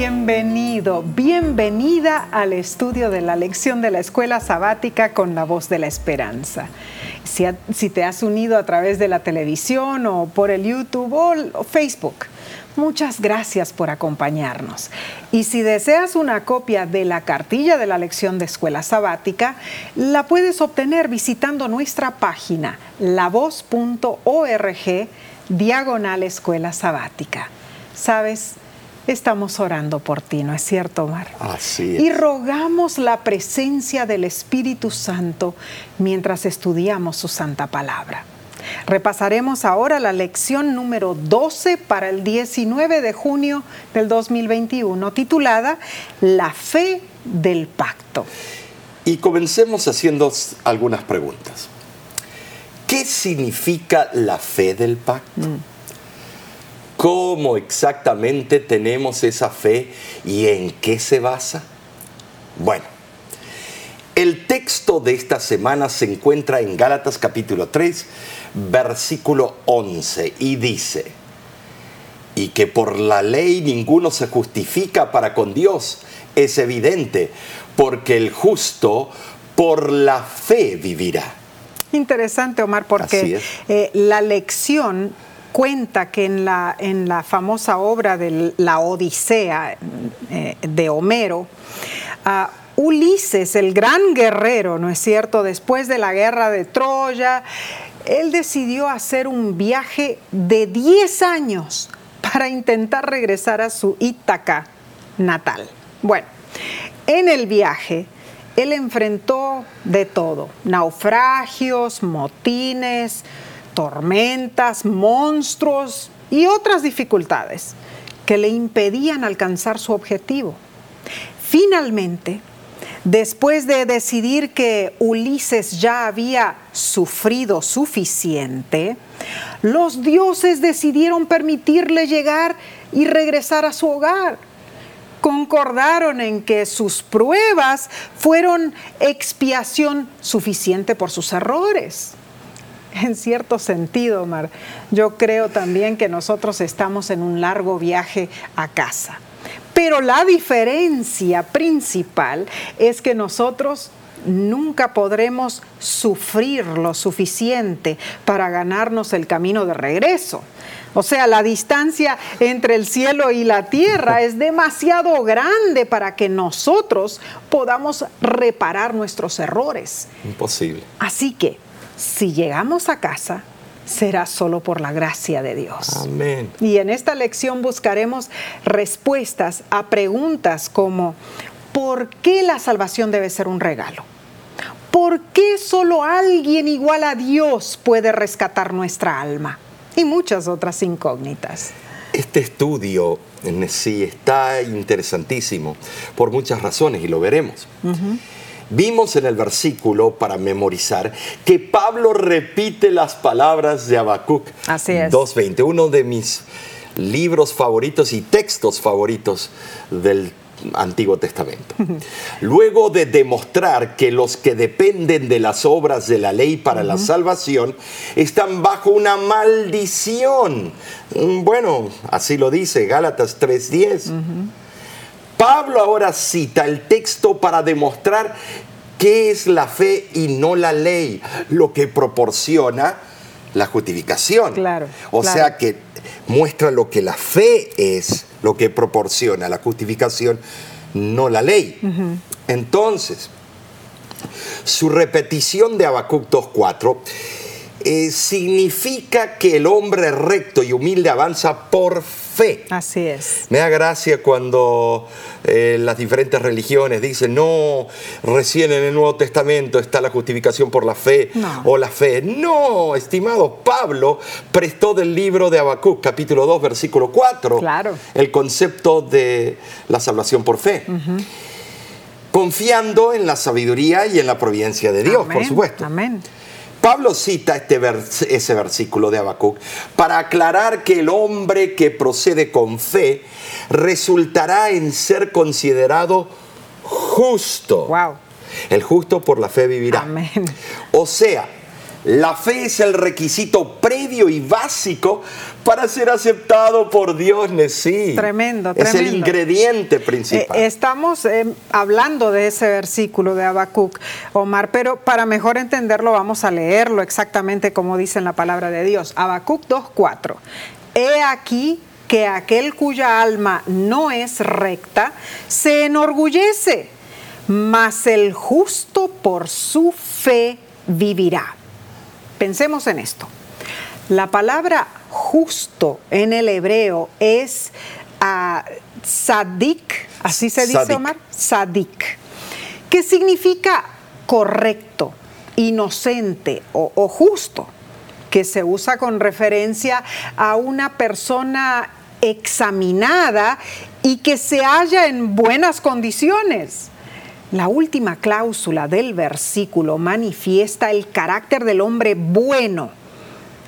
Bienvenido, bienvenida al estudio de la lección de la escuela sabática con la voz de la esperanza. Si, te has unido a través de la televisión o por el YouTube o Facebook, Muchas gracias por acompañarnos. Y si deseas una copia de la cartilla de la lección de escuela sabática, la puedes obtener visitando nuestra página lavoz.org diagonal escuela sabática. Sabes, estamos orando por ti, ¿no es cierto, Omar? Así es. Y rogamos la presencia del Espíritu Santo mientras estudiamos su santa palabra. Repasaremos ahora la lección número 12 para el 19 de junio del 2021, titulada La fe del pacto. Y comencemos haciendo algunas preguntas. ¿Qué significa la fe del pacto? Mm. ¿Cómo exactamente tenemos esa fe y en qué se basa? Bueno, el texto de esta semana se encuentra en Gálatas capítulo 3, versículo 11, y dice, y que por la ley ninguno se justifica para con Dios, es evidente, porque el justo por la fe vivirá. Interesante, Omar, porque eh, la lección cuenta que en la, en la famosa obra de la Odisea eh, de Homero, uh, Ulises, el gran guerrero, ¿no es cierto? Después de la guerra de Troya, él decidió hacer un viaje de 10 años para intentar regresar a su Ítaca natal. Bueno, en el viaje, él enfrentó de todo, naufragios, motines, tormentas, monstruos y otras dificultades que le impedían alcanzar su objetivo. Finalmente, Después de decidir que Ulises ya había sufrido suficiente, los dioses decidieron permitirle llegar y regresar a su hogar. Concordaron en que sus pruebas fueron expiación suficiente por sus errores. En cierto sentido, Omar, yo creo también que nosotros estamos en un largo viaje a casa pero la diferencia principal es que nosotros nunca podremos sufrir lo suficiente para ganarnos el camino de regreso. O sea, la distancia entre el cielo y la tierra es demasiado grande para que nosotros podamos reparar nuestros errores. Imposible. Así que, si llegamos a casa, será solo por la gracia de Dios. Amén. Y en esta lección buscaremos respuestas a preguntas como ¿por qué la salvación debe ser un regalo? ¿Por qué solo alguien igual a Dios puede rescatar nuestra alma? Y muchas otras incógnitas. Este estudio en sí está interesantísimo por muchas razones y lo veremos. Vimos en el versículo para memorizar que Pablo repite las palabras de Habacuc 2.20, uno de mis libros favoritos y textos favoritos del Antiguo Testamento. Luego de demostrar que los que dependen de las obras de la ley para la salvación están bajo una maldición. Bueno, así lo dice Gálatas 3:10. Pablo ahora cita el texto para demostrar qué es la fe y no la ley, lo que proporciona la justificación. Claro. O sea que muestra lo que la fe es, lo que proporciona la justificación, no la ley. Entonces, su repetición de Habacuc 2.4 eh, significa que el hombre recto y humilde avanza por fe. Así es. Me da gracia cuando eh, las diferentes religiones dicen, no, recién en el Nuevo Testamento está la justificación por la fe o la fe. No, estimado, Pablo prestó del libro de Habacuc, capítulo 2, versículo 4, claro. el concepto de la salvación por fe. Confiando en la sabiduría y en la providencia de Dios, por supuesto. Amén. Pablo cita este ese versículo de Habacuc para aclarar que el hombre que procede con fe resultará en ser considerado justo. Wow. El justo por la fe vivirá. Amén. O sea, La fe es el requisito previo y básico para ser aceptado por Dios, sí. Tremendo, tremendo. Es el ingrediente principal. Eh, estamos eh, hablando de ese versículo de Habacuc, Omar, pero para mejor entenderlo vamos a leerlo exactamente como dice en la palabra de Dios. Habacuc 2.4. He aquí que aquel cuya alma no es recta se enorgullece, mas el justo por su fe vivirá. Pensemos en esto. La palabra justo en el hebreo es uh, sadik, así se dice Omar, sadik, que significa correcto, inocente o justo, que se usa con referencia a una persona examinada y que se halla en buenas condiciones. La última cláusula del versículo manifiesta el carácter del hombre bueno,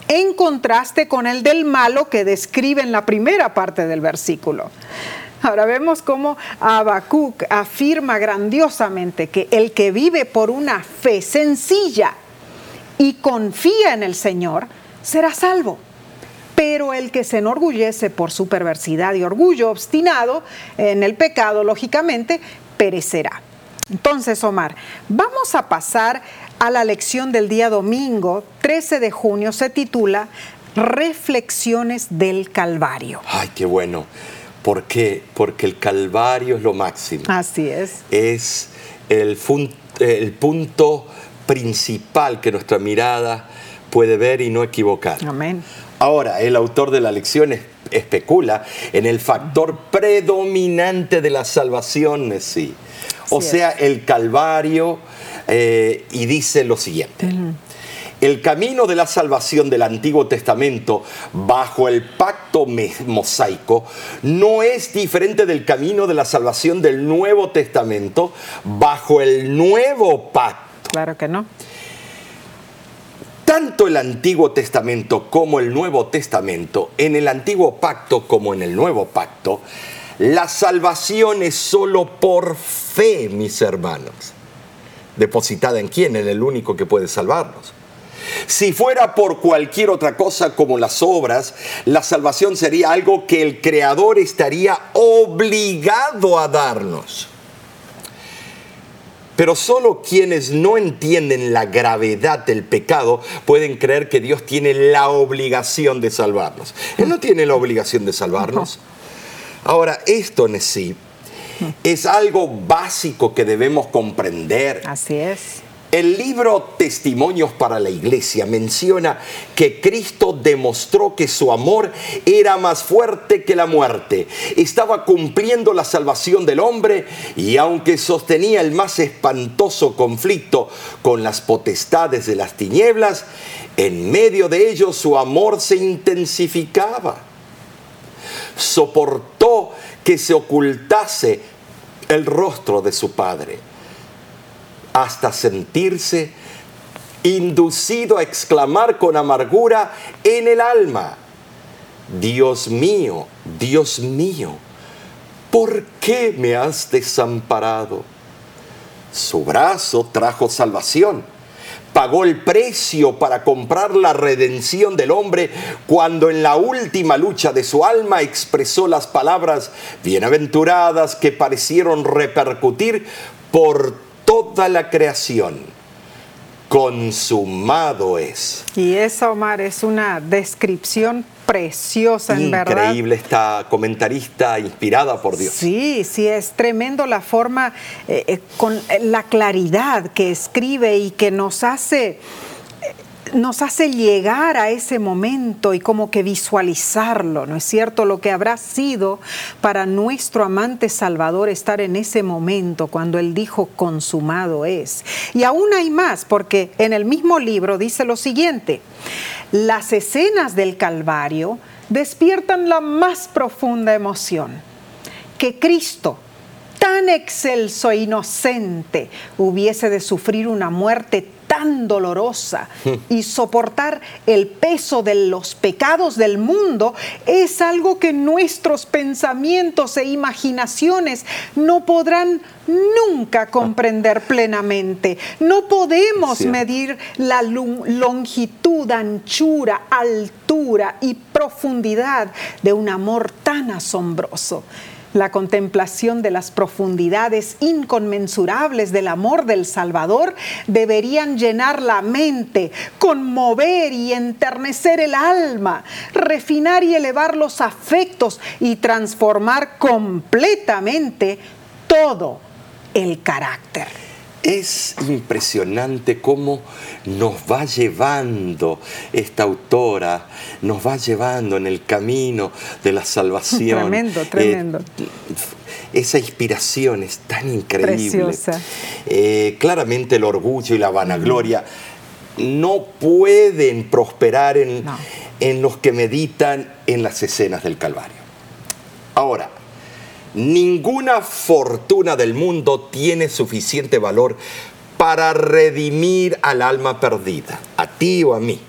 en contraste con el del malo que describe en la primera parte del versículo. Ahora vemos cómo Habacuc afirma grandiosamente que el que vive por una fe sencilla y confía en el Señor será salvo pero el que se enorgullece por su perversidad y orgullo obstinado en el pecado, lógicamente, perecerá. Entonces, Omar, vamos a pasar a la lección del día domingo, 13 de junio, se titula Reflexiones del Calvario. Ay, qué bueno. ¿Por qué? Porque el Calvario es lo máximo. Así es. Es el, el punto principal que nuestra mirada puede ver y no equivocar. Amén. Ahora, el autor de la lección especula en el factor predominante de la salvación, sí. O sea, el Calvario, eh, y dice lo siguiente. El camino de la salvación del Antiguo Testamento bajo el pacto mosaico no es diferente del camino de la salvación del Nuevo Testamento bajo el nuevo pacto. Claro que no. Tanto el Antiguo Testamento como el Nuevo Testamento, en el Antiguo Pacto como en el Nuevo Pacto, la salvación es solo por fe, mis hermanos. ¿Depositada en quién? En el único que puede salvarnos. Si fuera por cualquier otra cosa como las obras, la salvación sería algo que el Creador estaría obligado a darnos. Pero solo quienes no entienden la gravedad del pecado pueden creer que Dios tiene la obligación de salvarnos. Él no tiene la obligación de salvarnos. Ahora, esto en sí es algo básico que debemos comprender. Así es. El libro Testimonios para la Iglesia menciona que Cristo demostró que su amor era más fuerte que la muerte. Estaba cumpliendo la salvación del hombre y aunque sostenía el más espantoso conflicto con las potestades de las tinieblas, en medio de ello su amor se intensificaba. Soportó que se ocultase el rostro de su Padre hasta sentirse inducido a exclamar con amargura en el alma, Dios mío, Dios mío, ¿por qué me has desamparado? Su brazo trajo salvación. Pagó el precio para comprar la redención del hombre cuando en la última lucha de su alma expresó las palabras bienaventuradas que parecieron repercutir por toda la creación consumado es. Y eso, Omar, es una descripción preciosa, en verdad. Increíble esta comentarista inspirada por Dios. Sí, sí, es tremendo la forma, eh, eh, con la claridad que escribe y que nos hace nos hace llegar a ese momento y como que visualizarlo, ¿no es cierto? Lo que habrá sido para nuestro amante Salvador estar en ese momento cuando Él dijo consumado es. Y aún hay más, porque en el mismo libro dice lo siguiente, las escenas del Calvario despiertan la más profunda emoción, que Cristo, tan excelso e inocente, hubiese de sufrir una muerte tan dolorosa y soportar el peso de los pecados del mundo es algo que nuestros pensamientos e imaginaciones no podrán nunca comprender plenamente. No podemos medir la longitud, anchura, altura y profundidad de un amor tan asombroso. La contemplación de las profundidades inconmensurables del amor del Salvador deberían llenar la mente, conmover y enternecer el alma, refinar y elevar los afectos y transformar completamente todo el carácter. Es impresionante cómo nos va llevando esta autora, nos va llevando en el camino de la salvación. Tremendo, eh, tremendo. esa inspiración es tan increíble. Preciosa. Eh, claramente el orgullo y la vanagloria no pueden prosperar en, en los que meditan en las escenas del Calvario. Ahora, Ninguna fortuna del mundo tiene suficiente valor para redimir al alma perdida, a ti o a mí.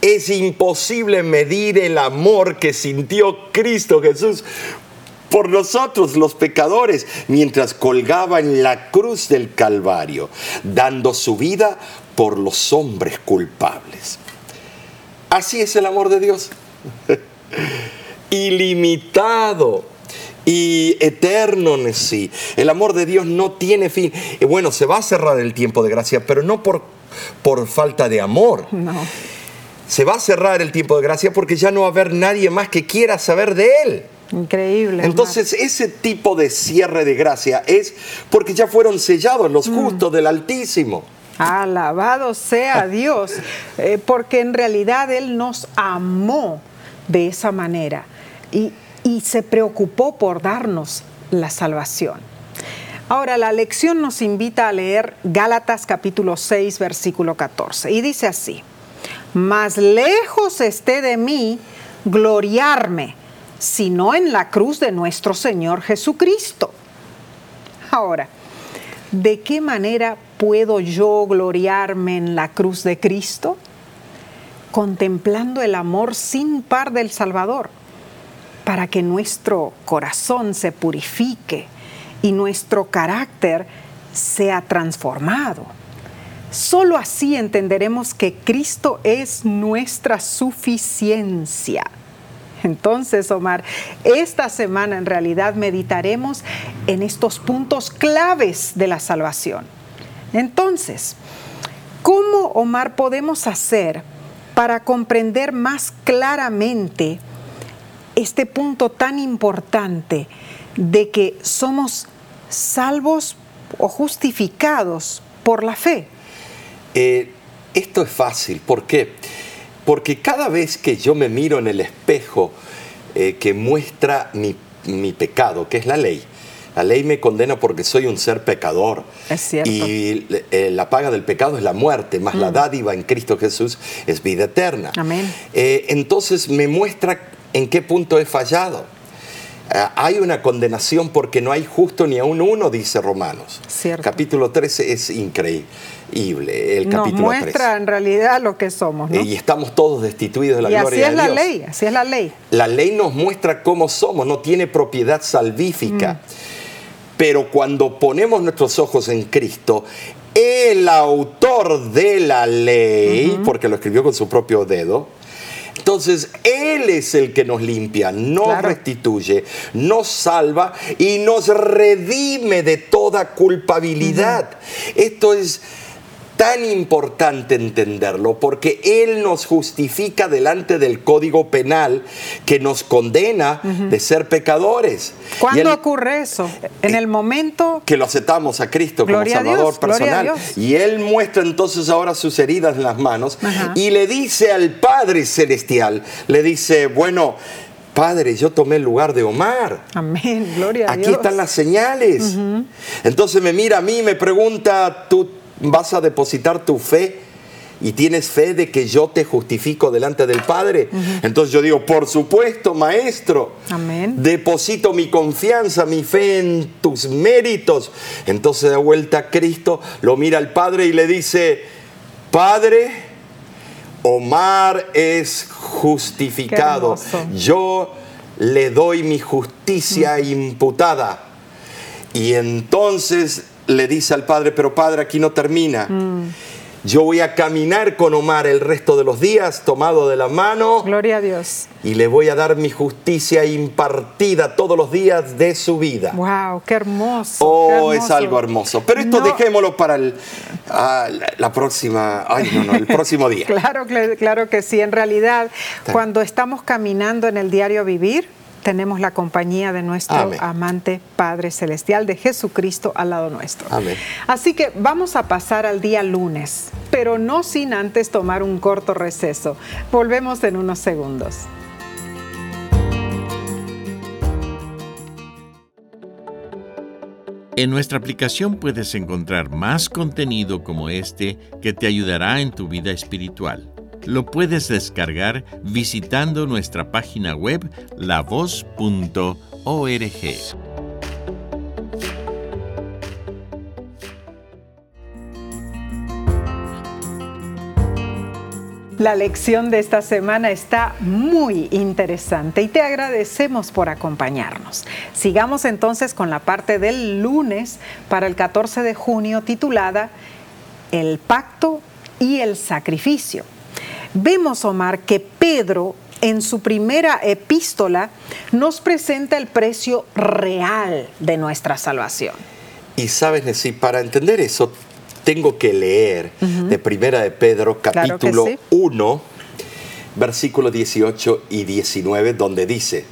Es imposible medir el amor que sintió Cristo Jesús por nosotros los pecadores mientras colgaba en la cruz del Calvario, dando su vida por los hombres culpables. Así es el amor de Dios. Ilimitado y eterno en sí. El amor de Dios no tiene fin. Y bueno, se va a cerrar el tiempo de gracia, pero no por, por falta de amor. No. Se va a cerrar el tiempo de gracia porque ya no va a haber nadie más que quiera saber de Él. Increíble. Entonces, ese tipo de cierre de gracia es porque ya fueron sellados los mm. justos del Altísimo. Alabado sea Dios, eh, porque en realidad Él nos amó de esa manera. Y, y se preocupó por darnos la salvación. Ahora, la lección nos invita a leer Gálatas capítulo 6, versículo 14, y dice así, más lejos esté de mí gloriarme, sino en la cruz de nuestro Señor Jesucristo. Ahora, ¿de qué manera puedo yo gloriarme en la cruz de Cristo? Contemplando el amor sin par del Salvador para que nuestro corazón se purifique y nuestro carácter sea transformado. Solo así entenderemos que Cristo es nuestra suficiencia. Entonces, Omar, esta semana en realidad meditaremos en estos puntos claves de la salvación. Entonces, ¿cómo, Omar, podemos hacer para comprender más claramente este punto tan importante de que somos salvos o justificados por la fe? Eh, esto es fácil. ¿Por qué? Porque cada vez que yo me miro en el espejo eh, que muestra mi, mi, pecado, que es la ley, la ley me condena porque soy un ser pecador. Es cierto. Y eh, la paga del pecado es la muerte, más la mm. dádiva en Cristo Jesús es vida eterna. Amén. entonces me muestra en qué punto he fallado. Eh, hay una condenación porque no hay justo ni aún uno, dice Romanos. Cierto. Capítulo 13 es increíble. El capítulo Nos muestra en realidad lo que somos. ¿no? Y estamos todos destituidos de la gloria de Dios. Así es la ley, así es la ley. La ley nos muestra cómo somos, no tiene propiedad salvífica. Mm. Pero cuando ponemos nuestros ojos en Cristo, el autor de la ley, porque lo escribió con su propio dedo, entonces, Él es el que nos limpia, nos restituye, nos salva y nos redime de toda culpabilidad. Esto es tan importante entenderlo porque Él nos justifica delante del Código Penal que nos condena de ser pecadores. ¿Cuándo ocurre eso? En el momento que lo aceptamos a Cristo como Salvador personal. Y Él muestra entonces ahora sus heridas en las manos y le dice al Padre Celestial, le dice, bueno, Padre, yo tomé el lugar de Omar. Amén, gloria a Dios. Aquí están las señales. Entonces me mira a mí y me pregunta, ¿tú vas a depositar tu fe y tienes fe de que yo te justifico delante del Padre. Entonces yo digo, por supuesto, maestro. Amén. Deposito mi confianza, mi fe en tus méritos. Entonces de vuelta a Cristo, lo mira al Padre y le dice, Padre, Omar es justificado. Yo le doy mi justicia imputada. Y entonces le dice al padre, pero padre, aquí no termina. Mm. Yo voy a caminar con Omar el resto de los días, tomado de la mano. Gloria a Dios. Y le voy a dar mi justicia impartida todos los días de su vida. ¡Wow! ¡Qué hermoso! Oh, es algo hermoso. Pero esto dejémoslo para el, ah, la, próxima. Ay, no, no, el próximo día. claro, claro que sí. En realidad, cuando estamos caminando en el diario vivir, tenemos la compañía de nuestro amante Padre Celestial, de Jesucristo al lado nuestro. Amén. Así que vamos a pasar al día lunes, pero no sin antes tomar un corto receso. Volvemos en unos segundos. En nuestra aplicación puedes encontrar más contenido como este que te ayudará en tu vida espiritual. Lo puedes descargar visitando nuestra página web lavoz.org. La lección de esta semana está muy interesante y te agradecemos por acompañarnos. Sigamos entonces con la parte del lunes para el 14 de junio titulada El pacto y el sacrificio vemos, Omar, que Pedro en su primera epístola nos presenta el precio real de nuestra salvación. Y sabes, Nessie, para entender eso, tengo que leer de Primera de Pedro, capítulo 1, versículos 18 y 19, donde dice,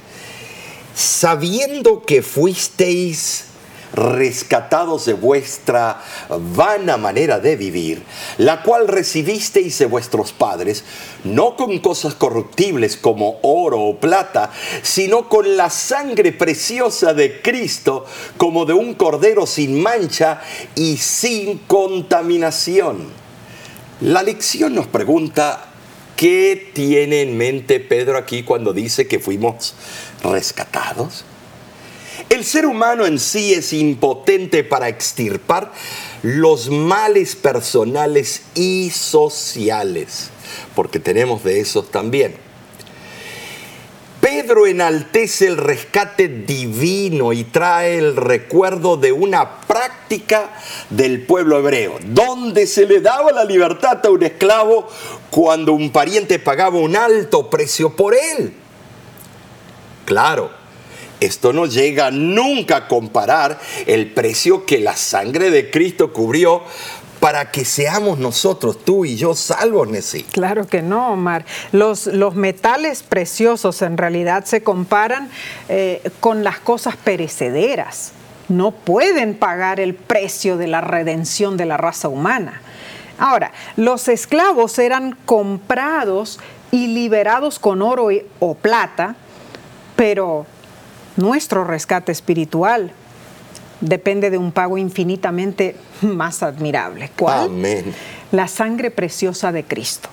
sabiendo que fuisteis rescatados de vuestra vana manera de vivir, la cual recibisteis de vuestros padres, no con cosas corruptibles como oro o plata, sino con la sangre preciosa de Cristo, como de un cordero sin mancha y sin contaminación. La lección nos pregunta, ¿qué tiene en mente Pedro aquí cuando dice que fuimos rescatados? El ser humano en sí es impotente para extirpar los males personales y sociales, porque tenemos de esos también. Pedro enaltece el rescate divino y trae el recuerdo de una práctica del pueblo hebreo, donde se le daba la libertad a un esclavo cuando un pariente pagaba un alto precio por él. Claro, esto no llega nunca a comparar el precio que la sangre de Cristo cubrió para que seamos nosotros, tú y yo, salvos, Nessie. Claro que no, Omar. Los, los metales preciosos en realidad se comparan eh, con las cosas perecederas. No pueden pagar el precio de la redención de la raza humana. Ahora, los esclavos eran comprados y liberados con oro o plata, pero nuestro rescate espiritual depende de un pago infinitamente más admirable. ¿Cuál? Amén. La sangre preciosa de Cristo.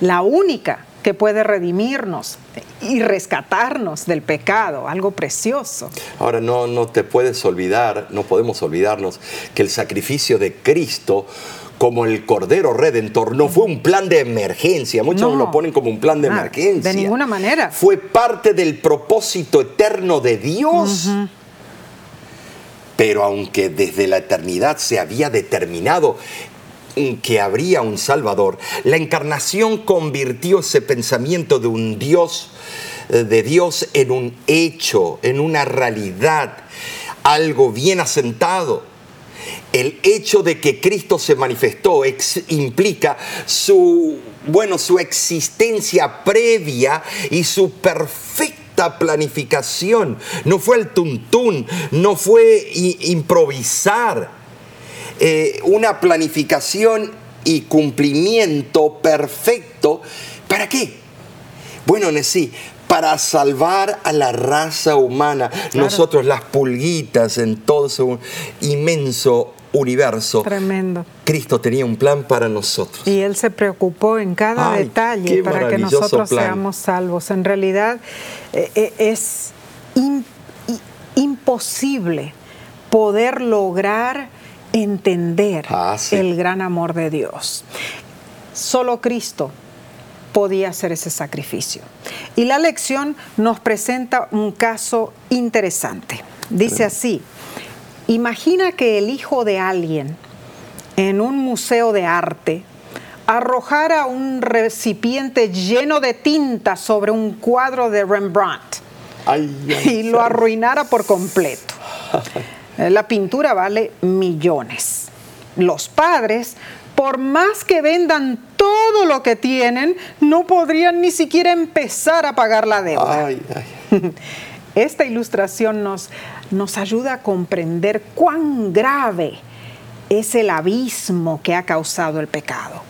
La única que puede redimirnos y rescatarnos del pecado, algo precioso. Ahora no, no te puedes olvidar, no podemos olvidarnos que el sacrificio de Cristo como el Cordero Redentor no fue un plan de emergencia, muchos lo ponen como un plan de emergencia. De ninguna manera. Fue parte del propósito eterno de Dios. Pero aunque desde la eternidad se había determinado que habría un Salvador, la encarnación convirtió ese pensamiento de un Dios, eh, de Dios en un hecho, en una realidad, algo bien asentado el hecho de que Cristo se manifestó implica su, bueno, su existencia previa y su perfecta planificación. No fue el tuntún, no fue improvisar. Eh, una planificación y cumplimiento perfecto. ¿Para qué? Bueno, sí, para salvar a la raza humana. Nosotros las pulguitas en todo su inmenso universo. Tremendo. Cristo tenía un plan para nosotros. Y Él se preocupó en cada detalle para que nosotros seamos salvos. En realidad eh, eh, es imposible poder lograr entender ah, el gran amor de Dios. Solo Cristo podía hacer ese sacrificio. Y la lección nos presenta un caso interesante. Dice así, imagina que el hijo de alguien en un museo de arte arrojara un recipiente lleno de tinta sobre un cuadro de Rembrandt y lo arruinara por completo. La pintura vale millones. Los padres por más que vendan todo lo que tienen, no podrían ni siquiera empezar a pagar la deuda. Esta ilustración nos, nos ayuda a comprender cuán grave es el abismo que ha causado el pecado.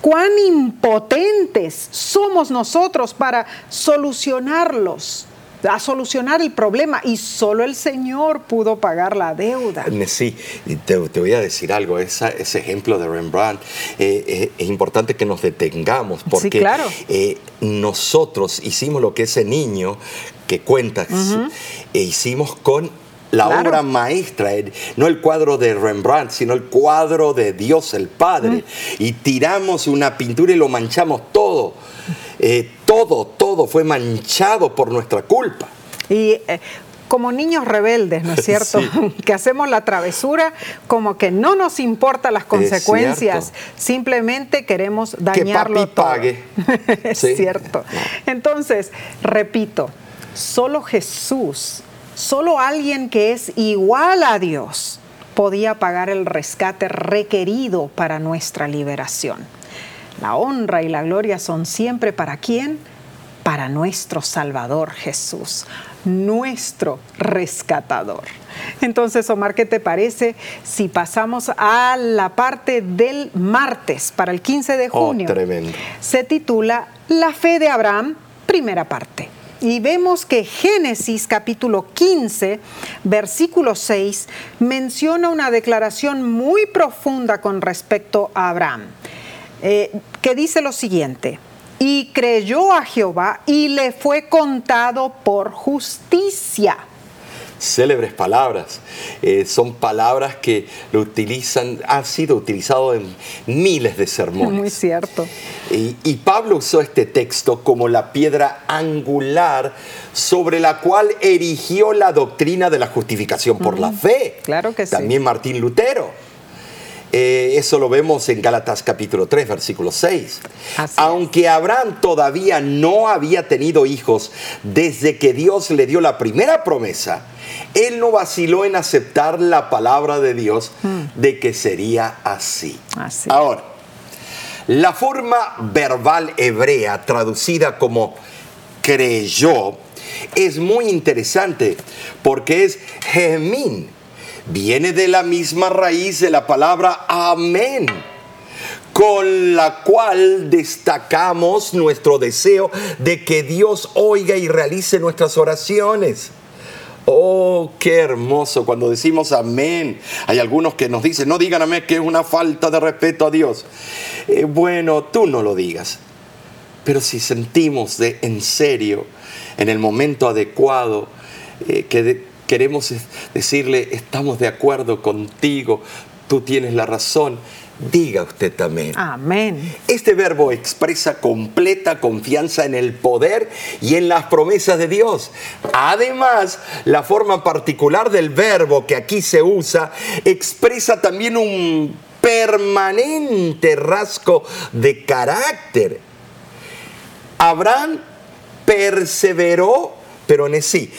Cuán impotentes somos nosotros para solucionarlos a solucionar el problema y solo el Señor pudo pagar la deuda. Sí, te, te voy a decir algo, ese ejemplo de Rembrandt, eh, eh, es importante que nos detengamos porque eh, nosotros hicimos lo que ese niño que cuenta, e hicimos con la obra maestra, no el cuadro de Rembrandt, sino el cuadro de Dios el Padre. Y tiramos una pintura y lo manchamos todo. Eh, todo, todo fue manchado por nuestra culpa. Y eh, como niños rebeldes, ¿no es cierto? Que hacemos la travesura como que no nos importan las consecuencias, simplemente queremos dañarlo que pague. es cierto. Entonces, repito, solo Jesús Solo alguien que es igual a Dios podía pagar el rescate requerido para nuestra liberación. La honra y la gloria son siempre para quién? Para nuestro Salvador Jesús, nuestro rescatador. Entonces, Omar, ¿qué te parece si pasamos a la parte del martes para el 15 de oh, junio? tremendo. Se titula La fe de Abraham, primera parte. Y vemos que Génesis capítulo 15, versículo 6, menciona una declaración muy profunda con respecto a Abraham, eh, que dice lo siguiente, y creyó a Jehová y le fue contado por justicia célebres palabras. Eh, son palabras que lo utilizan, han sido utilizados en miles de sermones. Muy cierto. Y, y, Pablo usó este texto como la piedra angular sobre la cual erigió la doctrina de la justificación por la fe. Claro que sí. También Martín Lutero. Eh, eso lo vemos en Gálatas capítulo 3, versículo 6. Aunque Abraham todavía no había tenido hijos desde que Dios le dio la primera promesa, él no vaciló en aceptar la palabra de Dios hmm. de que sería así. así. Ahora, la forma verbal hebrea traducida como creyó es muy interesante porque es gemín viene de la misma raíz de la palabra amén con la cual destacamos nuestro deseo de que Dios oiga y realice nuestras oraciones. Oh, qué hermoso cuando decimos amén. Hay algunos que nos dicen, no digan amén, que es una falta de respeto a Dios. Eh, bueno, tú no lo digas. Pero si sentimos de en serio, en el momento adecuado, eh, que queremos decirle, estamos de acuerdo contigo, tú tienes la razón, diga usted también. Amén. Este verbo expresa completa confianza en el poder y en las promesas de Dios. Además, la forma particular del verbo que aquí se usa expresa también un permanente rasgo de carácter. Abraham perseveró pero en sí.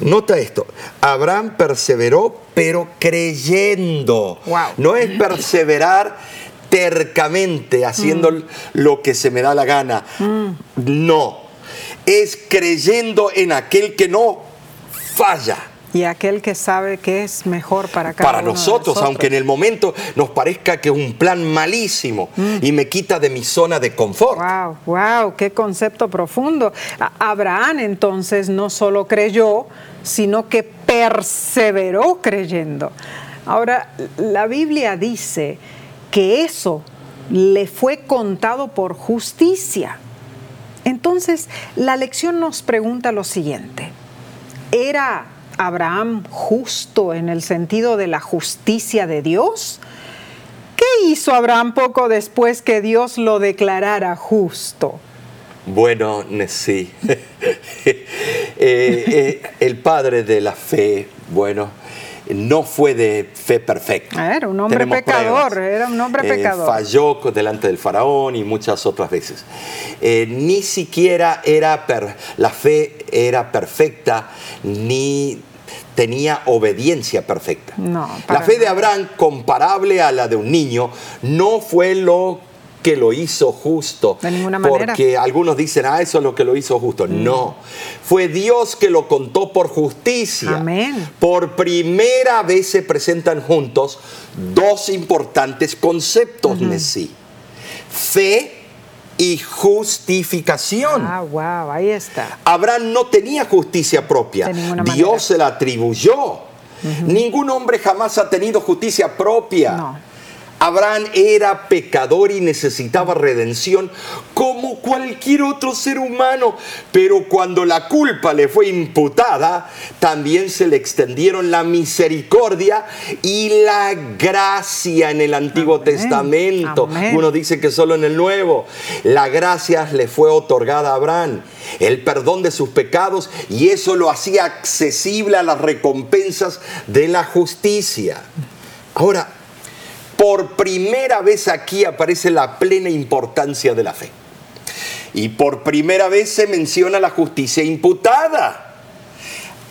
Nota esto, Abraham perseveró, pero creyendo. No es perseverar tercamente, haciendo mm. lo que se me da la gana. Mm. No, es creyendo en aquel que no falla y aquel que sabe que es mejor para cada para nosotros, aunque en el momento nos parezca que es un plan malísimo mm. y me quita de mi zona de confort. Wow, wow, qué concepto profundo. Abraham entonces no solo creyó, sino que perseveró creyendo. Ahora, la Biblia dice que eso le fue contado por justicia. Entonces, la lección nos pregunta lo siguiente. ¿Era Abraham justo en el sentido de la justicia de Dios? ¿Qué hizo Abraham poco después que Dios lo declarara justo? Bueno, sí. Eh, eh, el padre de la fe, bueno, no fue de fe perfecta. Ah, era un hombre pecador, era un hombre eh, pecador. Falló delante del faraón y muchas otras veces. ni siquiera era la fe era perfecta, ni tenía obediencia perfecta. No, la fe de Abraham, comparable a la de un niño, no fue lo que lo hizo justo. De ninguna manera. Porque algunos dicen, ah, eso es lo que lo hizo justo. Mm. No, fue Dios que lo contó por justicia. Amén. Por primera vez se presentan juntos dos importantes conceptos, de sí. Fe y justificación. Ah, wow, ahí está. Abraham no tenía justicia propia. Dios se la atribuyó. Ningún hombre jamás ha tenido justicia propia. No. Abraham era pecador y necesitaba redención como cualquier otro ser humano, pero cuando la culpa le fue imputada, también se le extendieron la misericordia y la gracia en el Antiguo Testamento. Uno dice que solo en el Nuevo. La gracia le fue otorgada a Abraham, el perdón de sus pecados y eso lo hacía accesible a las recompensas de la justicia. Ahora, por primera vez aquí aparece la plena importancia de la fe. Y por primera vez se menciona la justicia imputada.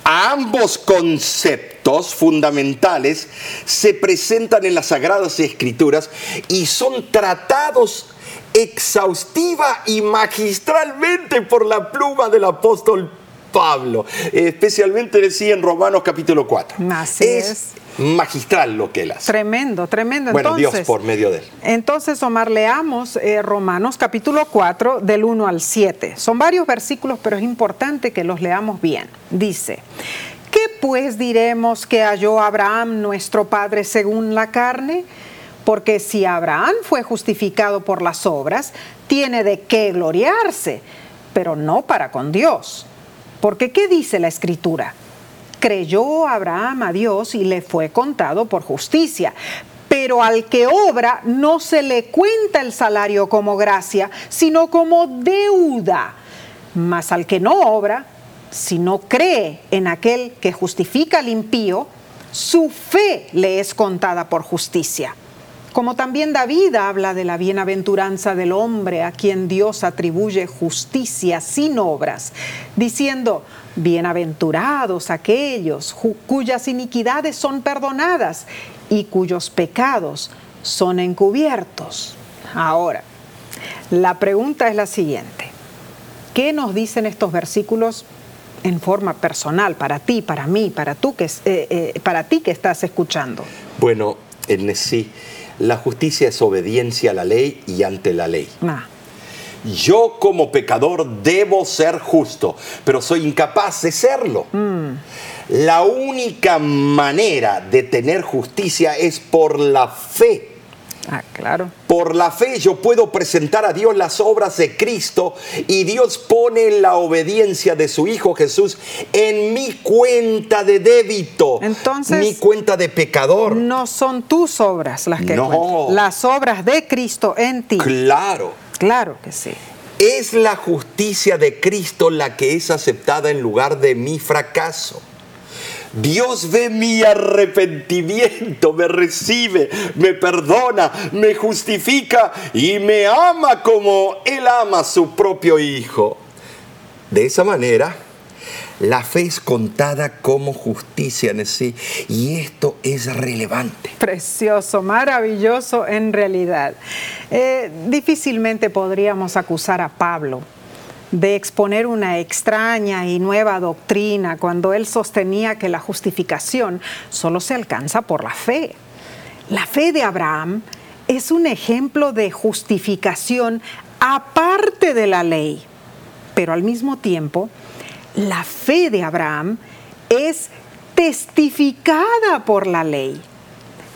Ambos conceptos fundamentales se presentan en las Sagradas Escrituras y son tratados exhaustiva y magistralmente por la pluma del apóstol Pablo, especialmente decía en Romanos capítulo 4. Así es magistral lo que él hace. Tremendo, tremendo. Bueno, Dios por medio de él. Entonces, Omar, leamos eh, Romanos capítulo 4 del 1 al 7. Son varios versículos, pero es importante que los leamos bien. Dice, ¿qué pues diremos que halló Abraham nuestro Padre según la carne? Porque si Abraham fue justificado por las obras, tiene de qué gloriarse, pero no para con Dios. Porque ¿qué dice la Escritura? Creyó Abraham a Dios y le fue contado por justicia. Pero al que obra no se le cuenta el salario como gracia, sino como deuda. Mas al que no obra, si no cree en aquel que justifica al impío, su fe le es contada por justicia. Como también David habla de la bienaventuranza del hombre a quien Dios atribuye justicia sin obras, diciendo, bienaventurados aquellos cuyas iniquidades son perdonadas y cuyos pecados son encubiertos. Ahora, la pregunta es la siguiente. ¿Qué nos dicen estos versículos en forma personal para ti, para mí, para, tú que, eh, eh, para ti que estás escuchando? Bueno, en sí la justicia es obediencia a la ley y ante la ley. Ah. Yo como pecador debo ser justo, pero soy incapaz de serlo. Mm. La única manera de tener justicia es por la fe. Ah, claro. Por la fe yo puedo presentar a Dios las obras de Cristo y Dios pone la obediencia de su Hijo Jesús en mi cuenta de débito. Entonces, mi cuenta de pecador. No son tus obras las que no. Las obras de Cristo en ti. Claro. Claro que sí. Es la justicia de Cristo la que es aceptada en lugar de mi fracaso. Dios ve mi arrepentimiento, me recibe, me perdona, me justifica y me ama como Él ama a su propio Hijo. De esa manera, la fe es contada como justicia en sí y esto es relevante. Precioso, maravilloso en realidad. Eh, difícilmente podríamos acusar a Pablo de exponer una extraña y nueva doctrina cuando él sostenía que la justificación solo se alcanza por la fe. La fe de Abraham es un ejemplo de justificación aparte de la ley, pero al mismo tiempo, la fe de Abraham es testificada por la ley.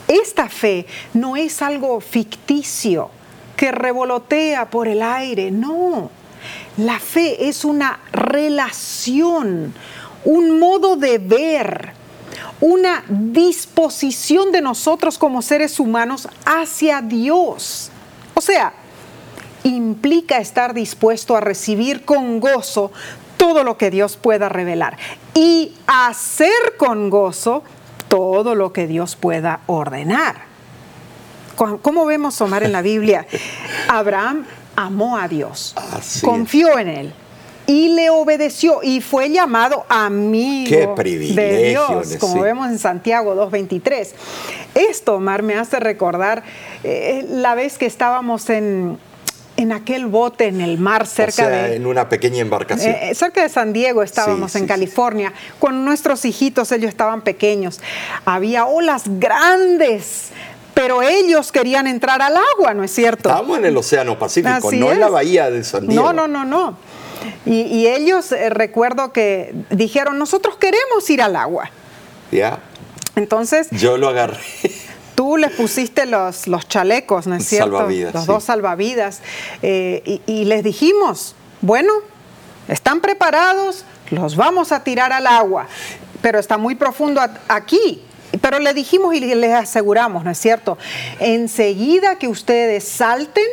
esta fe no es algo ficticio que revolotea por el aire, no. La fe es una relación, un modo de ver, una disposición de nosotros como seres humanos hacia Dios. O sea, implica estar dispuesto a recibir con gozo todo lo que Dios pueda revelar y hacer con gozo todo lo que Dios pueda ordenar. ¿Cómo vemos Omar en la Biblia? Abraham amó a Dios, confió en él y le obedeció y fue llamado amigo de Dios, como vemos en Santiago 2.23. Esto, Omar, me hace recordar eh, la vez que estábamos en, en aquel bote en el mar cerca de... En una pequeña embarcación. Eh, cerca de San Diego estábamos en California, con nuestros hijitos, ellos estaban pequeños. Había olas grandes, pero ellos querían entrar al agua, ¿no es cierto? Estábamos en el Océano Pacífico, no en la bahía de San Diego. No, no, no, no. Y, ellos, eh, recuerdo que dijeron, nosotros queremos ir al agua. Ya. Entonces... Yo lo agarré tú les pusiste los, los chalecos, ¿no es cierto? Salvavidas, los dos salvavidas. Eh, y, les dijimos, bueno, están preparados, los vamos a tirar al agua, pero está muy profundo aquí. Pero le dijimos y les aseguramos, ¿no es cierto? Enseguida que ustedes salten,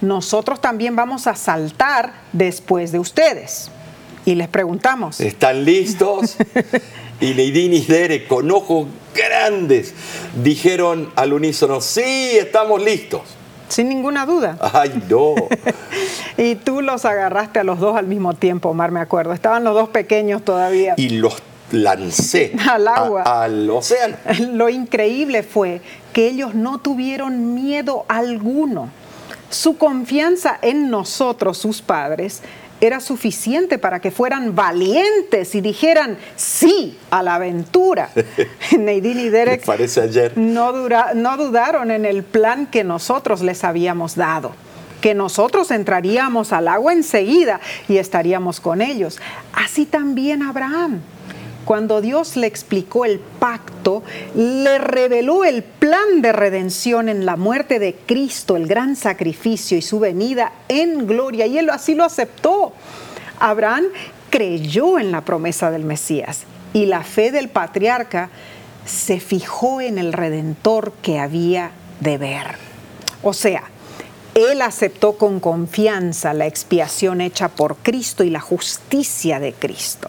nosotros también vamos a saltar después de ustedes. Y les preguntamos. ¿Están listos? y Neidín y Dere, con ojos grandes, dijeron al unísono, sí, estamos listos. Sin ninguna duda. Ay, no. y tú los agarraste a los dos al mismo tiempo, Omar, me acuerdo. Estaban los dos pequeños todavía. Y los lancé al agua, al océano. Lo increíble fue que ellos no tuvieron miedo alguno. Su confianza en nosotros, sus padres, era suficiente para que fueran valientes y dijeran sí a la aventura. Neidín y Derek parece ayer. No, no dudaron en el plan que nosotros les habíamos dado que nosotros entraríamos al agua enseguida y estaríamos con ellos. Así también Abraham. Cuando Dios le explicó el pacto, le reveló el plan de redención en la muerte de Cristo, el gran sacrificio y su venida en gloria, y él así lo aceptó. Abraham creyó en la promesa del Mesías y la fe del patriarca se fijó en el redentor que había de ver. O sea, él aceptó con confianza la expiación hecha por Cristo y la justicia de Cristo.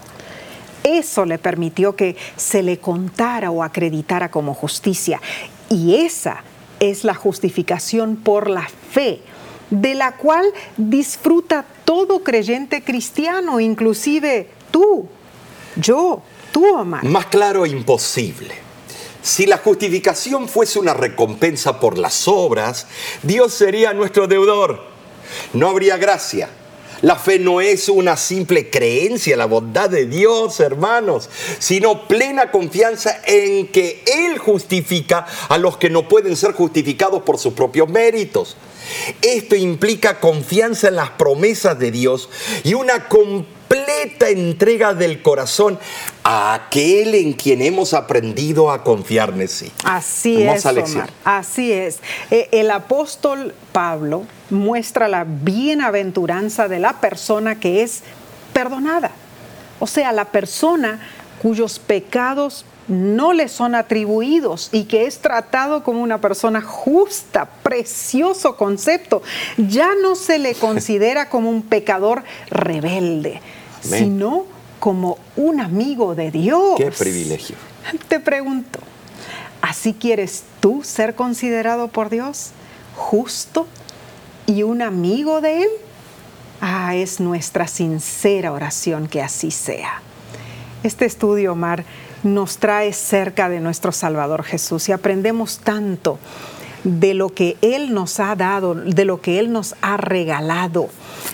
Eso le permitió que se le contara o acreditara como justicia. Y esa es la justificación por la fe, de la cual disfruta todo creyente cristiano, inclusive tú, yo, tú, Omar. Más claro, imposible. Si la justificación fuese una recompensa por las obras, Dios sería nuestro deudor. No habría gracia la fe no es una simple creencia en la bondad de Dios, hermanos, sino plena confianza en que Él justifica a los que no pueden ser justificados por sus propios méritos. Esto implica confianza en las promesas de Dios y una completa entrega del corazón a aquel en quien hemos aprendido a confiar en sí. Así es, Omar. Así es. Eh, el apóstol Pablo muestra la bienaventuranza de la persona que es perdonada. O sea, la persona cuyos pecados no le son atribuidos y que es tratado como una persona justa, precioso concepto. Ya no se le considera como un pecador rebelde, sino como un amigo de Dios. Qué privilegio. Te pregunto, ¿así quieres tú ser considerado por Dios? ¿Justo, y un amigo de Él? Ah, es nuestra sincera oración que así sea. Este estudio, Omar, nos trae cerca de nuestro Salvador Jesús y aprendemos tanto de lo que Él nos ha dado, de lo que Él nos ha regalado.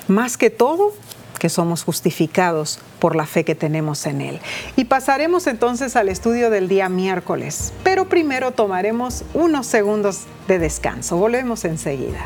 Más que todo, que somos justificados por la fe que tenemos en Él. Y pasaremos entonces al estudio del día miércoles, pero primero tomaremos unos segundos de descanso. Volvemos enseguida.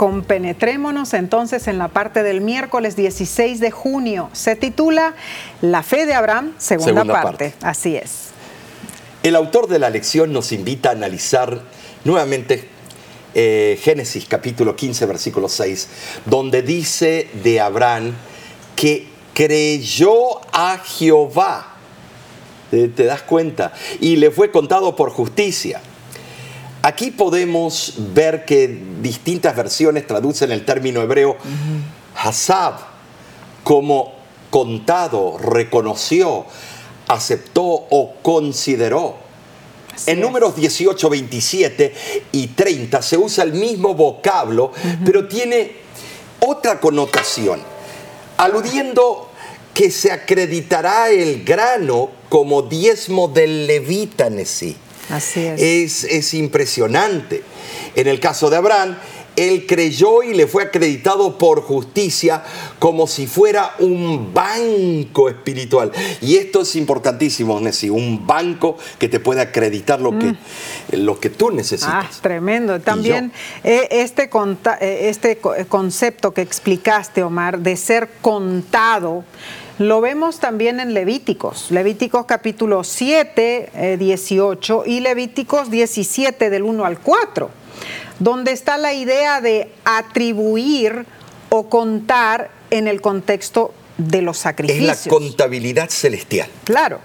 compenetrémonos entonces en la parte del miércoles 16 de junio. Se titula La fe de Abraham, segunda, parte. Así es. El autor de la lección nos invita a analizar nuevamente eh, Génesis capítulo 15, versículo 6, donde dice de Abraham que creyó a Jehová ¿Te, das cuenta? Y le fue contado por justicia. Aquí podemos ver que distintas versiones traducen el término hebreo hasab como contado, reconoció, aceptó o consideró. en números 18, 27 y 30 se usa el mismo vocablo, pero tiene otra connotación, aludiendo que se acreditará el grano como diezmo del sí. Así es. es. Es impresionante. En el caso de Abraham, él creyó y le fue acreditado por justicia como si fuera un banco espiritual. Y esto es importantísimo, Nessie, un banco que te puede acreditar lo, que, mm. lo que tú necesitas. Ah, tremendo. También eh, este, eh, este concepto que explicaste, Omar, de ser contado, lo vemos también en Levíticos, Levíticos capítulo 7, 18 eh, y Levíticos 17 del 1 al 4, donde está la idea de atribuir o contar en el contexto de los sacrificios. Es la contabilidad celestial. Claro,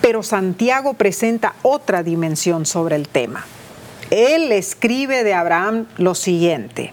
pero Santiago presenta otra dimensión sobre el tema. Él escribe de Abraham lo siguiente.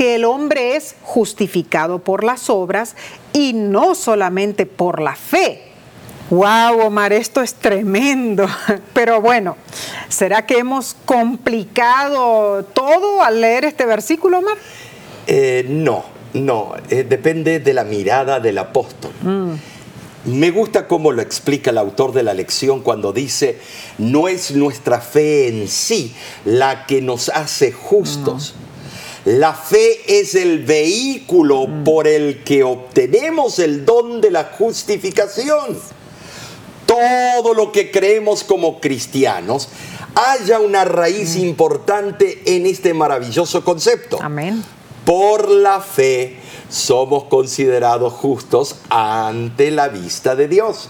que el hombre es justificado por las obras y no solamente por la fe. Wow, Omar, esto es tremendo. Pero bueno, ¿será que hemos complicado todo al leer este versículo, Omar? Eh, no, no, eh, depende de la mirada del apóstol. Mm. Me gusta cómo lo explica el autor de la lección cuando dice, no es nuestra fe en sí la que nos hace justos. Mm. La fe es el vehículo mm. por el que obtenemos el don de la justificación. Todo lo que creemos como cristianos haya una raíz mm. importante en este maravilloso concepto. Amén. Por la fe somos considerados justos ante la vista de Dios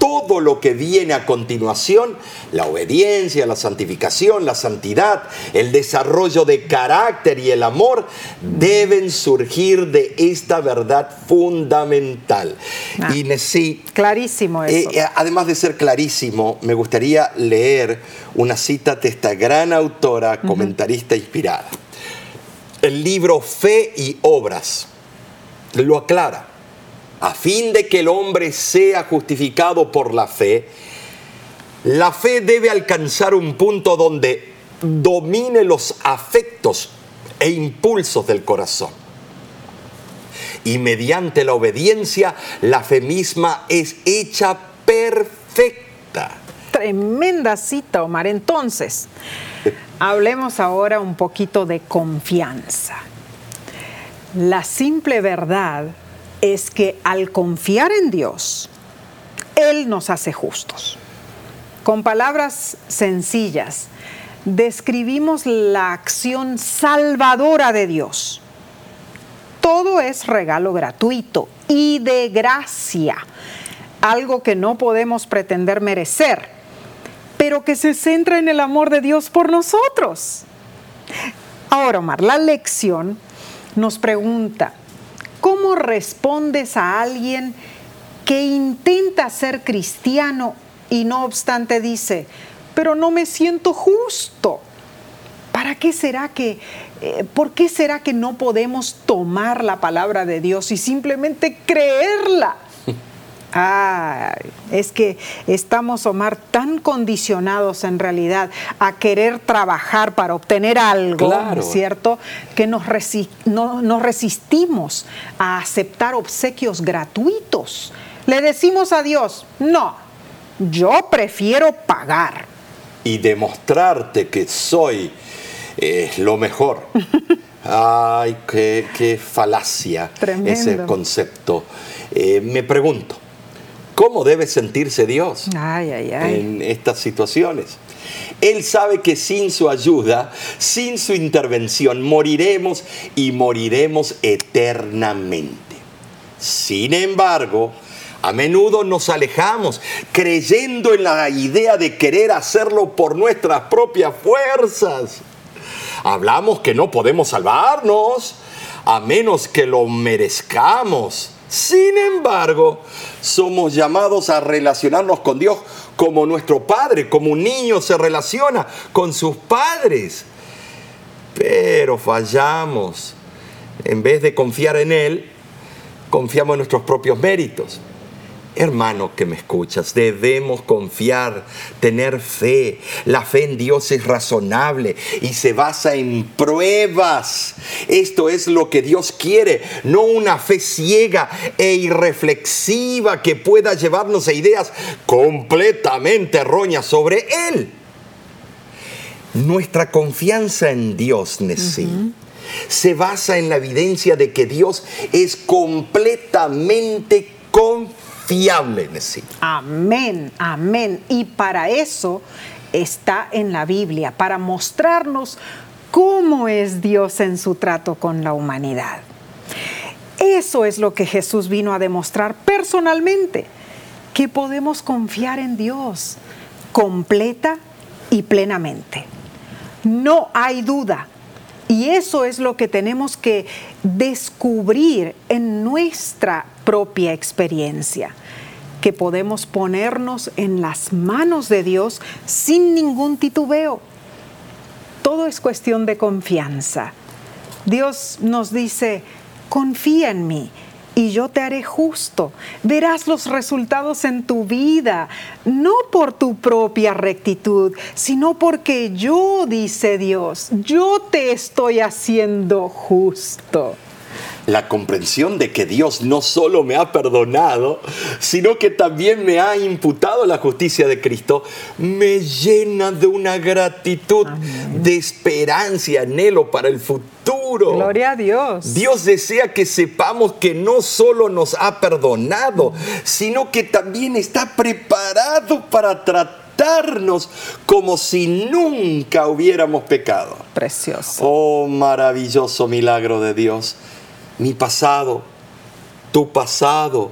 todo lo que viene a continuación, la obediencia, la santificación, la santidad, el desarrollo de carácter y el amor, deben surgir de esta verdad fundamental. Ah, y sí, clarísimo eso. Eh, eh, además de ser clarísimo, me gustaría leer una cita de esta gran autora, comentarista inspirada. El libro Fe y Obras lo aclara a fin de que el hombre sea justificado por la fe, la fe debe alcanzar un punto donde domine los afectos e impulsos del corazón. Y mediante la obediencia, la fe misma es hecha perfecta. Tremenda cita, Omar. Entonces, hablemos ahora un poquito de confianza. La simple verdad es que al confiar en Dios, Él nos hace justos. Con palabras sencillas, describimos la acción salvadora de Dios. Todo es regalo gratuito y de gracia, algo que no podemos pretender merecer, pero que se centra en el amor de Dios por nosotros. Ahora, Omar, la lección nos pregunta, ¿Cómo respondes a alguien que intenta ser cristiano y no obstante dice, pero no me siento justo. ¿Para qué será que, eh, por qué será que no podemos tomar la palabra de Dios y simplemente creerla? Ah, es que estamos, Omar, tan condicionados en realidad a querer trabajar para obtener algo, ¿cierto? Que nos, nos resistimos a aceptar obsequios gratuitos. Le decimos a Dios, no, yo prefiero pagar. Y demostrarte que soy eh, lo mejor. Ay, qué, falacia ese concepto. Eh, me pregunto, ¿cómo debe sentirse Dios en estas situaciones? Él sabe que sin su ayuda, sin su intervención, moriremos y moriremos eternamente. Sin embargo, a menudo nos alejamos creyendo en la idea de querer hacerlo por nuestras propias fuerzas. Hablamos que no podemos salvarnos a menos que lo merezcamos. Sin embargo, somos llamados a relacionarnos con Dios como nuestro Padre, como un niño se relaciona con sus padres. Pero fallamos. En vez de confiar en Él, confiamos en nuestros propios méritos. Hermano que me escuchas, debemos confiar, tener fe. La fe en Dios es razonable y se basa en pruebas. Esto es lo que Dios quiere, no una fe ciega e irreflexiva que pueda llevarnos a ideas completamente erróneas sobre Él. Nuestra confianza en Dios, Nessie, se basa en la evidencia de que Dios es completamente confiable fiable Amén, amén. Y para eso está en la Biblia, para mostrarnos cómo es Dios en su trato con la humanidad. Eso es lo que Jesús vino a demostrar personalmente, que podemos confiar en Dios completa y plenamente. No hay duda. Y eso es lo que tenemos que descubrir en nuestra propia experiencia que podemos ponernos en las manos de Dios sin ningún titubeo. Todo es cuestión de confianza. Dios nos dice, confía en mí y yo te haré justo. Verás los resultados en tu vida, no por tu propia rectitud, sino porque yo, dice Dios, yo te estoy haciendo justo la comprensión de que Dios no solo me ha perdonado, sino que también me ha imputado la justicia de Cristo, me llena de una gratitud, de esperanza y anhelo para el futuro. Gloria a Dios. Dios desea que sepamos que no solo nos ha perdonado, sino que también está preparado para tratarnos como si nunca hubiéramos pecado. Precioso. Oh, maravilloso milagro de Dios mi pasado, tu pasado,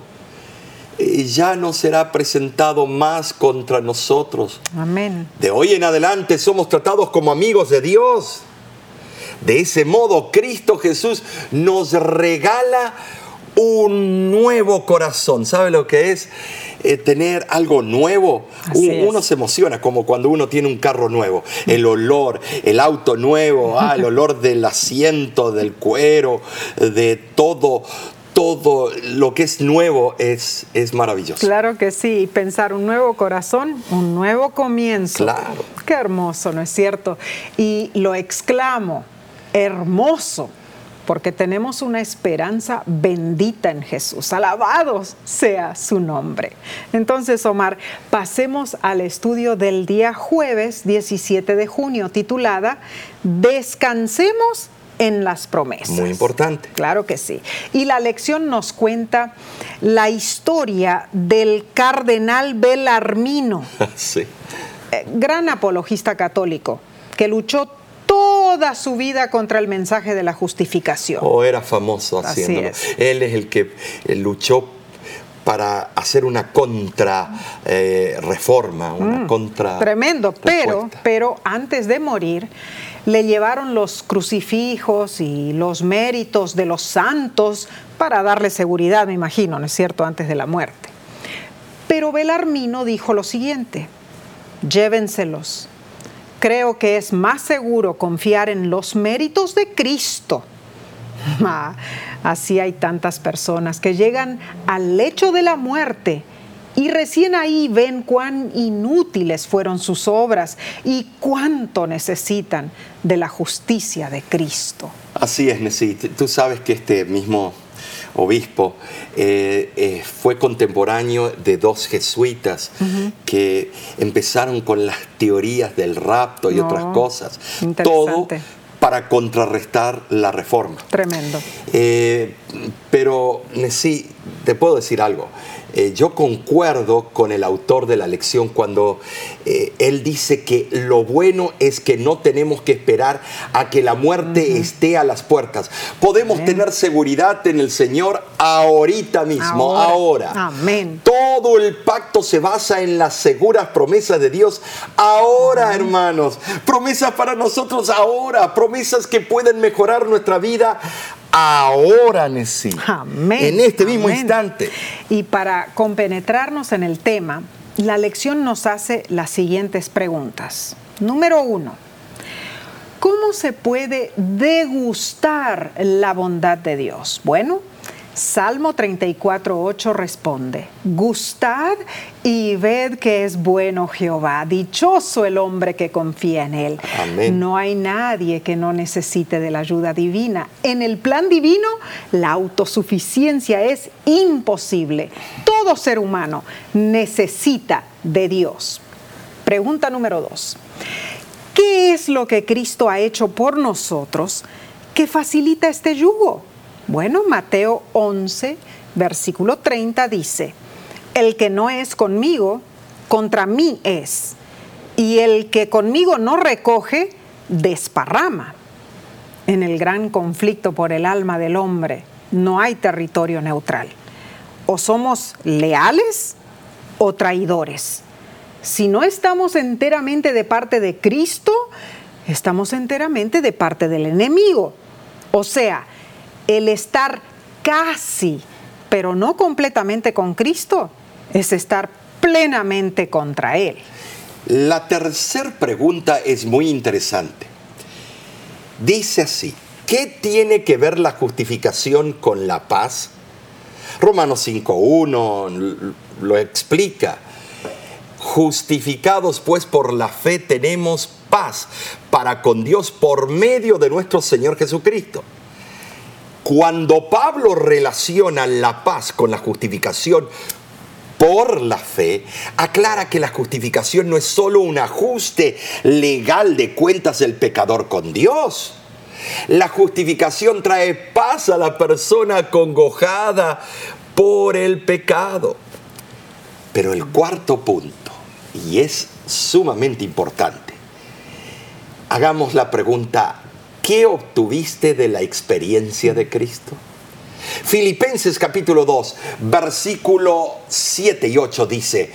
ya no será presentado más contra nosotros. Amén. De hoy en adelante somos tratados como amigos de Dios. De ese modo, Cristo Jesús nos regala un nuevo corazón. ¿Sabe lo que es? Eh, tener algo nuevo, uno se emociona como cuando uno tiene un carro nuevo. El olor, el auto nuevo, ah, el olor del asiento, del cuero, de todo, todo lo que es nuevo es, es maravilloso. Claro que sí, pensar un nuevo corazón, un nuevo comienzo. Claro. Qué hermoso, ¿no es cierto? Y lo exclamo, hermoso porque tenemos una esperanza bendita en Jesús. Alabados sea su nombre. Entonces, Omar, pasemos al estudio del día jueves 17 de junio, titulada Descansemos en las promesas. Muy importante. Claro que sí. Y la lección nos cuenta la historia del cardenal Belarmino, sí. Eh, gran apologista católico, que luchó toda su vida contra el mensaje de la justificación. Oh, era famoso haciéndolo. Él es el que eh, luchó para hacer una contra eh, reforma, una mm, contra tremendo, pero pero antes de morir le llevaron los crucifijos y los méritos de los santos para darle seguridad, me imagino, ¿no es cierto?, antes de la muerte. Pero Belarmino dijo lo siguiente, llévenselos. Creo que es más seguro confiar en los méritos de Cristo. Ah, así hay tantas personas que llegan al lecho de la muerte y recién ahí ven cuán inútiles fueron sus obras y cuánto necesitan de la justicia de Cristo. Así es, Nessie. Tú sabes que este mismo obispo eh, eh, fue contemporáneo de dos jesuitas que empezaron con las teorías del rapto y otras cosas. Todo para contrarrestar la reforma. Tremendo. Eh, pero, Nessie, te puedo decir algo. Eh, yo concuerdo con el autor de la lección cuando eh, él dice que lo bueno es que no tenemos que esperar a que la muerte esté a las puertas. Podemos tener seguridad en el Señor ahorita mismo, ahora. Amén. Todo el pacto se basa en las seguras promesas de Dios ahora, hermanos. Promesas para nosotros ahora, promesas que pueden mejorar nuestra vida ahora, Nesí. Amén. En este mismo instante. Y para compenetrarnos en el tema, la lección nos hace las siguientes preguntas. Número uno, ¿cómo se puede degustar la bondad de Dios? Bueno, Salmo 34.8 responde, Gustad y ved que es bueno Jehová, dichoso el hombre que confía en él. No hay nadie que no necesite de la ayuda divina. En el plan divino, la autosuficiencia es imposible. Todo ser humano necesita de Dios. Pregunta número dos. ¿Qué es lo que Cristo ha hecho por nosotros que facilita este yugo? Bueno, Mateo 11, versículo 30 dice, el que no es conmigo, contra mí es, y el que conmigo no recoge, desparrama. En el gran conflicto por el alma del hombre no hay territorio neutral. O somos leales o traidores. Si no estamos enteramente de parte de Cristo, estamos enteramente de parte del enemigo. O sea, el estar casi, pero no completamente con Cristo, es estar plenamente contra Él. La tercera pregunta es muy interesante. Dice así, ¿qué tiene que ver la justificación con la paz? Romanos 5.1 lo explica. Justificados pues por la fe tenemos paz para con Dios por medio de nuestro Señor Jesucristo. Cuando Pablo relaciona la paz con la justificación por la fe, aclara que la justificación no es solo un ajuste legal de cuentas del pecador con Dios. La justificación trae paz a la persona congojada por el pecado. Pero el cuarto punto, y es sumamente importante, hagamos la pregunta, ¿Qué obtuviste de la experiencia de Cristo? Filipenses capítulo 2, versículo 7 y 8 dice,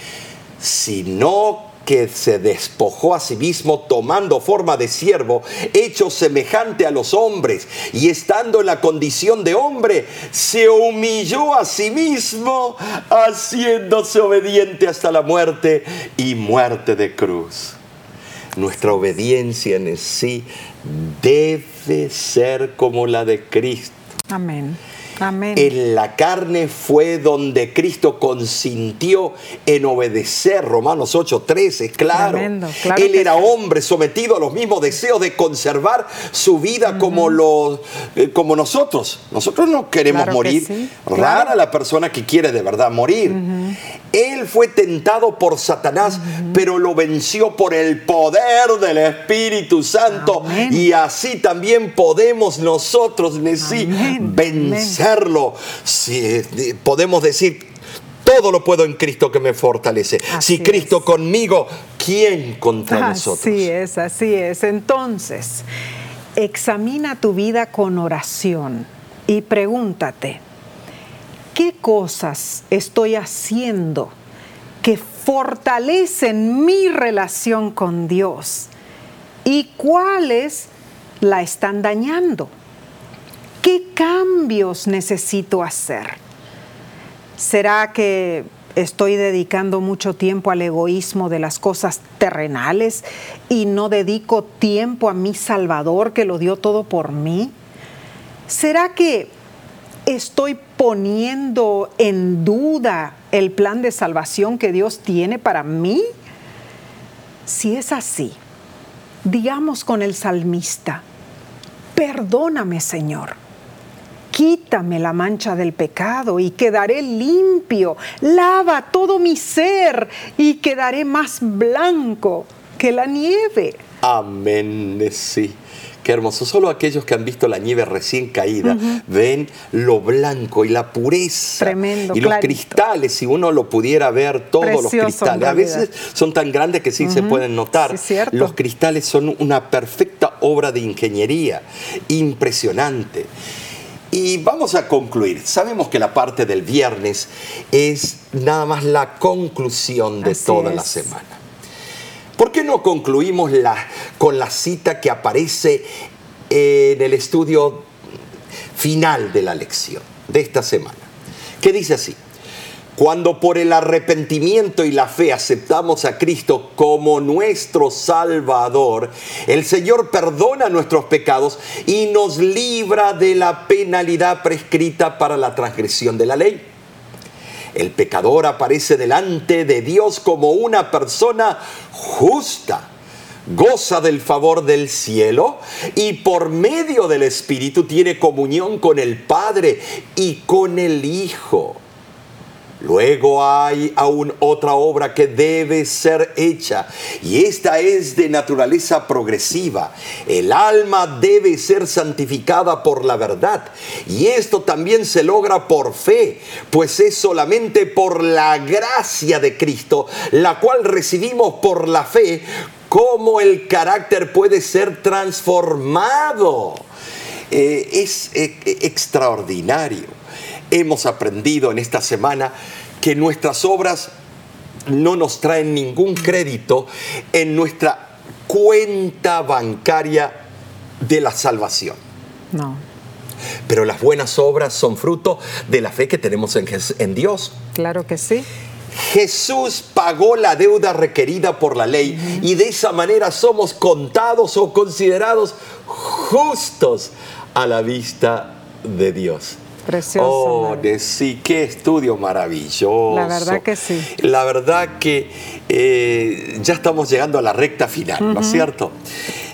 sino que se despojó a sí mismo tomando forma de siervo, hecho semejante a los hombres, y estando en la condición de hombre, se humilló a sí mismo, haciéndose obediente hasta la muerte y muerte de cruz. Nuestra obediencia en sí debe ser como la de Cristo. Amén. Amén. En la carne fue donde Cristo consintió en obedecer. Romanos 8:13, claro. claro. Él era hombre sometido a los mismos deseos de conservar su vida como, los, eh, como nosotros. Nosotros no queremos morir. Rara la persona que quiere de verdad morir. Él fue tentado por Satanás, pero lo venció por el poder del Espíritu Santo. Y así también podemos nosotros, vencerlo. Si, podemos decir, todo lo puedo en Cristo que me fortalece. si Cristo conmigo, ¿quién contra nosotros? Así es, así es. Entonces, examina tu vida con oración y pregúntate, ¿qué cosas estoy haciendo que fortalecen mi relación con Dios? ¿Y cuáles la están dañando? ¿Qué cambios necesito hacer? ¿Será que estoy dedicando mucho tiempo al egoísmo de las cosas terrenales y no dedico tiempo a mi Salvador que lo dio todo por mí? ¿Será que estoy poniendo en duda el plan de salvación que Dios tiene para mí? Si es así, digamos con el salmista, perdóname Señor quítame la mancha del pecado y quedaré limpio, lava todo mi ser y quedaré más blanco que la nieve. Amén, sí. Qué hermoso. Solo aquellos que han visto la nieve recién caída ven lo blanco y la pureza. Tremendo. Y los cristales, si uno lo pudiera ver, todos los cristales. A veces son tan grandes que sí se pueden notar. los cristales son una perfecta obra de ingeniería. Impresionante. Y vamos a concluir. Sabemos que la parte del viernes es nada más la conclusión de toda la semana. ¿Por qué no concluimos la, con la cita que aparece en el estudio final de la lección de esta semana? Que dice así, cuando por el arrepentimiento y la fe aceptamos a Cristo como nuestro Salvador, el Señor perdona nuestros pecados y nos libra de la penalidad prescrita para la transgresión de la ley. El pecador aparece delante de Dios como una persona justa goza del favor del cielo y por medio del Espíritu tiene comunión con el Padre y con el Hijo. Luego hay aún otra obra que debe ser hecha y esta es de naturaleza progresiva. El alma debe ser santificada por la verdad y esto también se logra por fe, pues es solamente por la gracia de Cristo, la cual recibimos por la fe, cómo el carácter puede ser transformado. Eh, es eh, extraordinario hemos aprendido en esta semana que nuestras obras no nos traen ningún crédito en nuestra cuenta bancaria de la salvación. No. Pero las buenas obras son fruto de la fe que tenemos en, Dios. Claro que sí. Jesús pagó la deuda requerida por la ley y de esa manera somos contados o considerados justos a la vista de Dios. Precioso. Oh, de sí, qué estudio maravilloso. La verdad que sí. La verdad que eh, ya estamos llegando a la recta final, ¿no es cierto?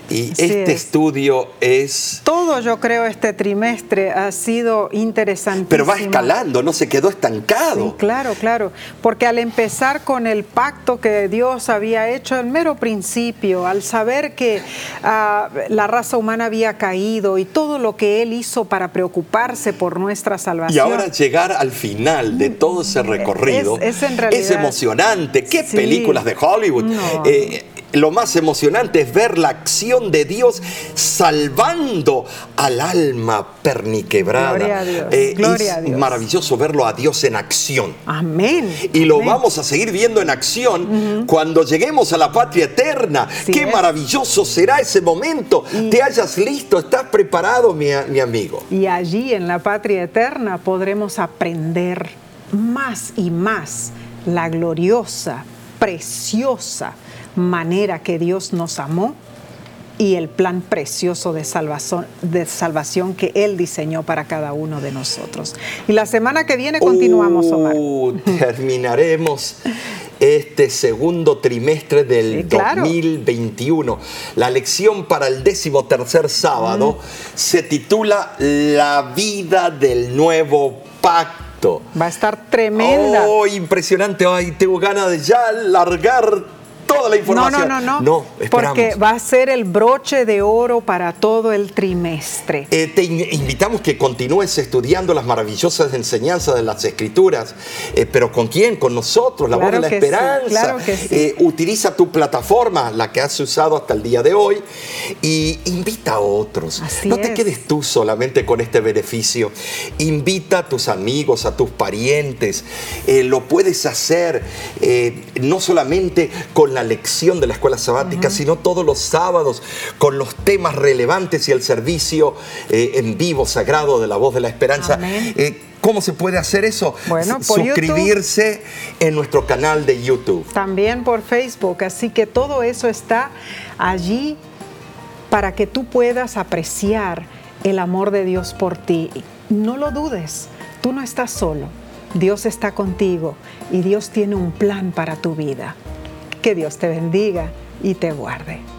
Y este estudio es... Todo yo creo este trimestre ha sido interesante. Pero va escalando, no se quedó estancado. Sí, claro, claro. Porque al empezar con el pacto que Dios había hecho al mero principio, al saber que ah, la raza humana había caído y todo lo que Él hizo para preocuparse por nuestra salvación. Y ahora llegar al final de todo ese recorrido es, es, emocionante. ¿Qué películas de Hollywood? Eh, lo más emocionante es ver la acción de Dios salvando al alma perniquebrada. Gloria a Dios. Eh, es maravilloso verlo a Dios en acción. Amén. Y lo vamos a seguir viendo en acción cuando lleguemos a la patria eterna. Qué maravilloso será ese momento. Te hayas listo, estás preparado, mi, mi amigo. Y allí en la patria eterna podremos aprender más y más la gloriosa, preciosa, manera que Dios nos amó y el plan precioso de salvación, de salvación que Él diseñó para cada uno de nosotros. Y la semana que viene continuamos, Omar. Uh, terminaremos este segundo trimestre del 2021. La lección para el décimo tercer sábado se titula La vida del nuevo pacto. Va a estar tremenda. Oh, impresionante. Ay, tengo ganas de ya largar toda la información. No, no, no, no. porque va a ser el broche de oro para todo el trimestre. Eh, te invitamos que continúes estudiando las maravillosas enseñanzas de las Escrituras. Eh, pero ¿con quién? Con nosotros, la voz de la esperanza. claro que sí. Eh, utiliza tu plataforma, la que has usado hasta el día de hoy, y invita a otros. no te quedes tú solamente con este beneficio. Invita a tus amigos, a tus parientes. lo puedes hacer no solamente con la lección de la escuela sabática, sino todos los sábados con los temas relevantes y el servicio eh, en vivo, sagrado de la voz de la esperanza. Eh, ¿Cómo se puede hacer eso? Bueno, Suscribirse en nuestro canal de YouTube. También por Facebook. Así que todo eso está allí para que tú puedas apreciar el amor de Dios por ti. No lo dudes, tú no estás solo. Dios está contigo y Dios tiene un plan para tu vida. Que Dios te bendiga y te guarde.